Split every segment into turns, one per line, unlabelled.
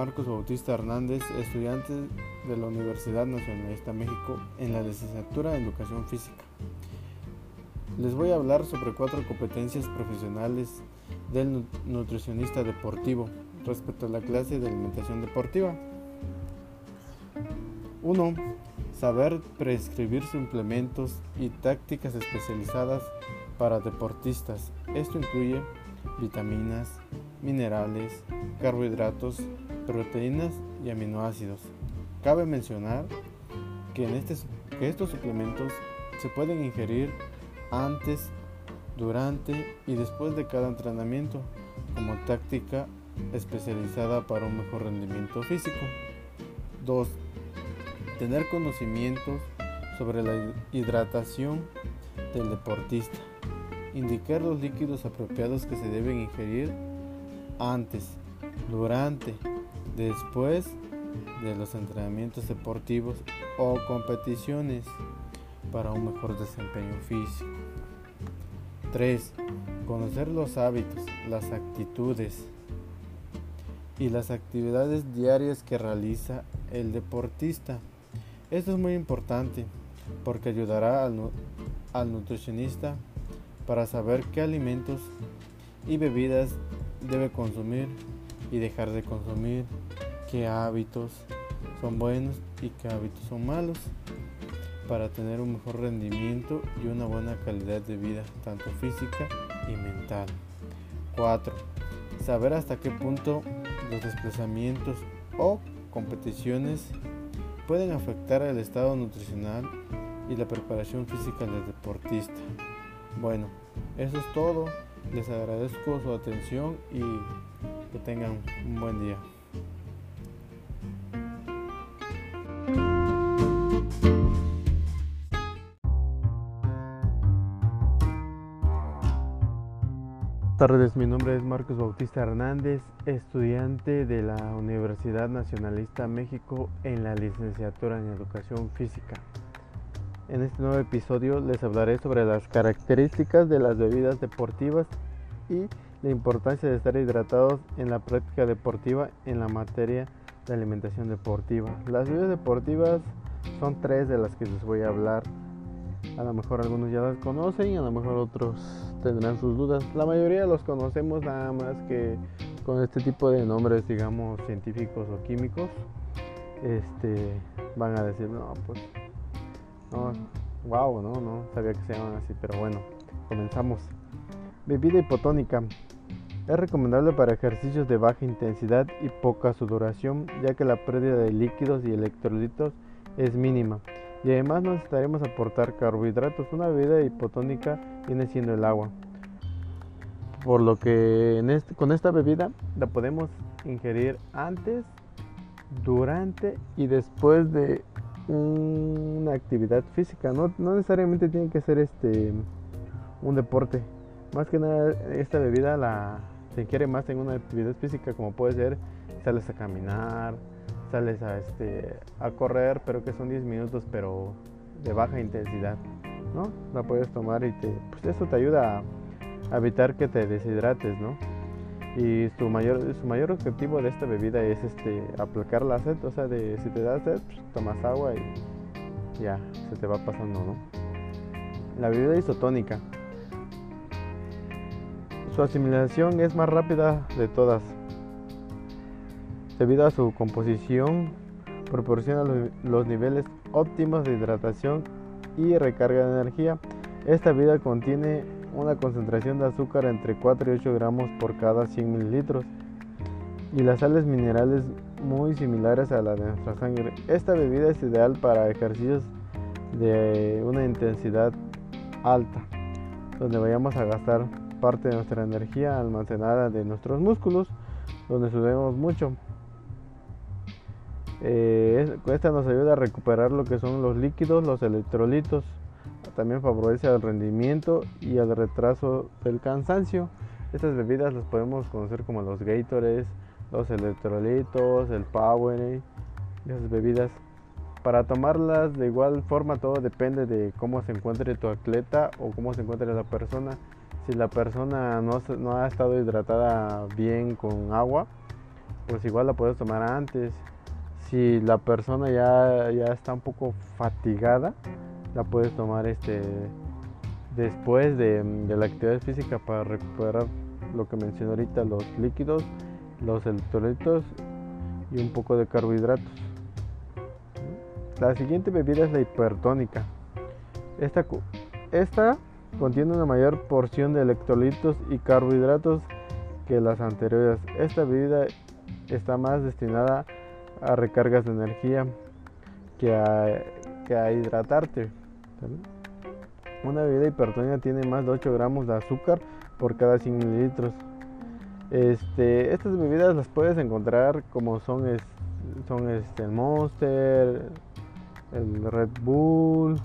Marcos Bautista Hernández, estudiante de la Universidad Nacionalista México en la licenciatura en Educación Física. Les voy a hablar sobre cuatro competencias profesionales del nutricionista deportivo respecto a la clase de alimentación deportiva. 1. Saber prescribir suplementos y tácticas especializadas para deportistas. Esto incluye vitaminas, minerales, carbohidratos, proteínas y aminoácidos. Cabe mencionar que, en este, estos suplementos se pueden ingerir antes, durante y después de cada entrenamiento como táctica especializada para un mejor rendimiento físico. 2. Tener conocimientos sobre la hidratación del deportista. Indicar los líquidos apropiados que se deben ingerir antes, durante, después de los entrenamientos deportivos o competiciones para un mejor desempeño físico. 3. Conocer los hábitos, las actitudes y las actividades diarias que realiza el deportista. Esto es muy importante porque ayudará al, al nutricionista para saber qué alimentos y bebidas debe consumir y dejar de consumir, qué hábitos son buenos y qué hábitos son malos para tener un mejor rendimiento y una buena calidad de vida, tanto física y mental. 4. Saber hasta qué punto los desplazamientos o competiciones pueden afectar el estado nutricional y la preparación física del deportista. Bueno, eso es todo. Les agradezco su atención y que tengan un buen día. Buenas tardes, mi nombre es Marcos Bautista Hernández, estudiante de la Universidad Nacionalista México en la licenciatura en Educación Física. En este nuevo episodio les hablaré sobre las características de las bebidas deportivas y la importancia de estar hidratados en la práctica deportiva en la materia de alimentación deportiva. Las bebidas deportivas son tres de las que les voy a hablar. A lo mejor algunos ya las conocen y a lo mejor otros tendrán sus dudas. La mayoría los conocemos nada más que con este tipo de nombres, digamos, científicos o químicos. Este, van a decir, no, pues, no, wow, no, no sabía que se llaman así, pero bueno, comenzamos. Bebida hipotónica. Es recomendable para ejercicios de baja intensidad y poca sudoración, ya que la pérdida de líquidos y electrolitos es mínima y además necesitaremos aportar carbohidratos. Una bebida hipotónica viene siendo el agua. Por lo que este, con esta bebida la podemos ingerir antes, durante y después de una actividad física. No, necesariamente tiene que ser este un deporte. Más que nada esta bebida la se ingiere más en una actividad física como puede ser sales a caminar, sales a, este, a correr, pero que son 10 minutos, pero de baja intensidad, ¿no? La puedes tomar y te, pues eso te ayuda a, evitar que te deshidrates, ¿no? Y su mayor, su mayor objetivo de esta bebida es este, aplacar la sed, o sea, de si te da sed, pues, tomas agua y ya, se te va pasando, ¿no? La bebida isotónica. Su asimilación es más rápida de todas, debido a su composición, proporciona los, niveles óptimos de hidratación y recarga de energía. Esta bebida contiene una concentración de azúcar entre 4 y 8 gramos por cada 100 mililitros y las sales minerales muy similares a la de nuestra sangre. Esta bebida es ideal para ejercicios de una intensidad alta, donde vayamos a gastar parte de nuestra energía almacenada de nuestros músculos, donde sudemos mucho. Eh, esta nos ayuda a recuperar lo que son los líquidos, los electrolitos. También favorece el rendimiento y el retraso del cansancio. Estas bebidas las podemos conocer como los Gatorades, los electrolitos, el Powerade, esas bebidas. Para tomarlas de igual forma todo depende de cómo se encuentre tu atleta o cómo se encuentre la persona. Si la persona no, no ha estado hidratada bien con agua, pues igual la puedes tomar antes. Si la persona ya, ya está un poco fatigada, la puedes tomar este después de, de la actividad física para recuperar lo que mencioné ahorita, los líquidos, los electrolitos y un poco de carbohidratos. La siguiente bebida es la hipertónica. Esta, esta contiene una mayor porción de electrolitos y carbohidratos que las anteriores. Esta bebida está más destinada a recargas de energía que a, hidratarte. Una bebida hipertónica tiene más de 8 gramos de azúcar por cada 100 mililitros. Este, estas bebidas las puedes encontrar como son, son este, el Monster, el Red Bull,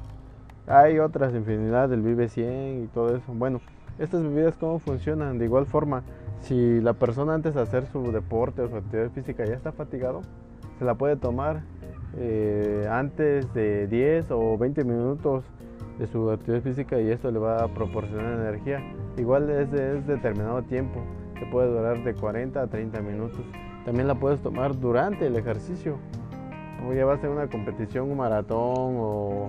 hay otras infinidad del Vive 100 y todo eso. Bueno, estas bebidas cómo funcionan de igual forma. Si la persona antes de hacer su deporte o su actividad física ya está fatigado, se la puede tomar eh, antes de 10 o 20 minutos de su actividad física y esto le va a proporcionar energía. Igual es, es determinado tiempo, que puede durar de 40 a 30 minutos. También la puedes tomar durante el ejercicio. O va a una competición, un maratón o,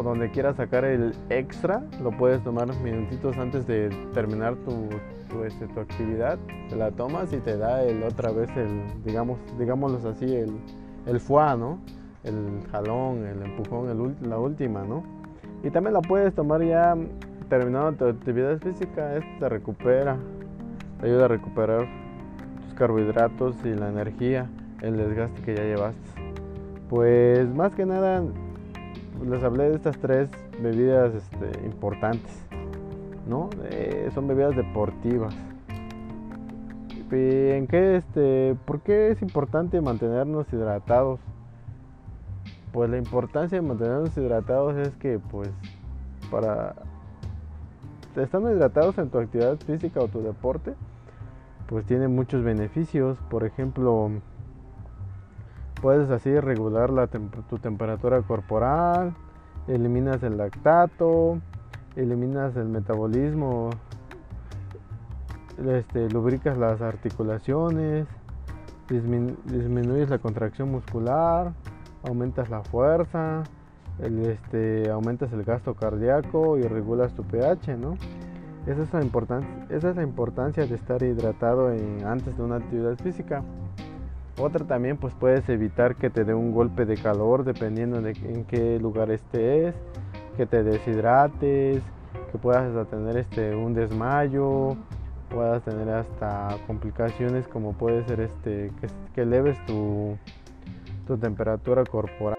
o donde quieras sacar el extra, lo puedes tomar minutitos antes de terminar tu, tu, este, tu actividad. Te la tomas y te da el otra vez el, digamos, digámoslo así, el, el foie, ¿no? El jalón, el empujón, el, la última, ¿no? Y también la puedes tomar ya terminando tu actividad física, esto te recupera, te ayuda a recuperar tus carbohidratos y la energía, el desgaste que ya llevaste. Pues más que nada les hablé de estas tres bebidas este, importantes, ¿no? Eh, son bebidas deportivas. ¿En qué, este, ¿Por qué es importante mantenernos hidratados? Pues la importancia de mantenernos hidratados es que, pues, para estando hidratados en tu actividad física o tu deporte, pues tiene muchos beneficios. Por ejemplo, puedes así regular la tu temperatura corporal, eliminas el lactato, eliminas el metabolismo, este, lubricas las articulaciones, disminuyes la contracción muscular, aumentas la fuerza, este, aumentas el gasto cardíaco y regulas tu pH, ¿no? Esa es la, esa es la importancia de estar hidratado antes de una actividad física. Otra también pues puedes evitar que te dé un golpe de calor dependiendo de en qué lugar estés, que te deshidrates, que puedas tener este, un desmayo, puedas tener hasta complicaciones como puede ser este, que, que eleves tu, tu temperatura corporal.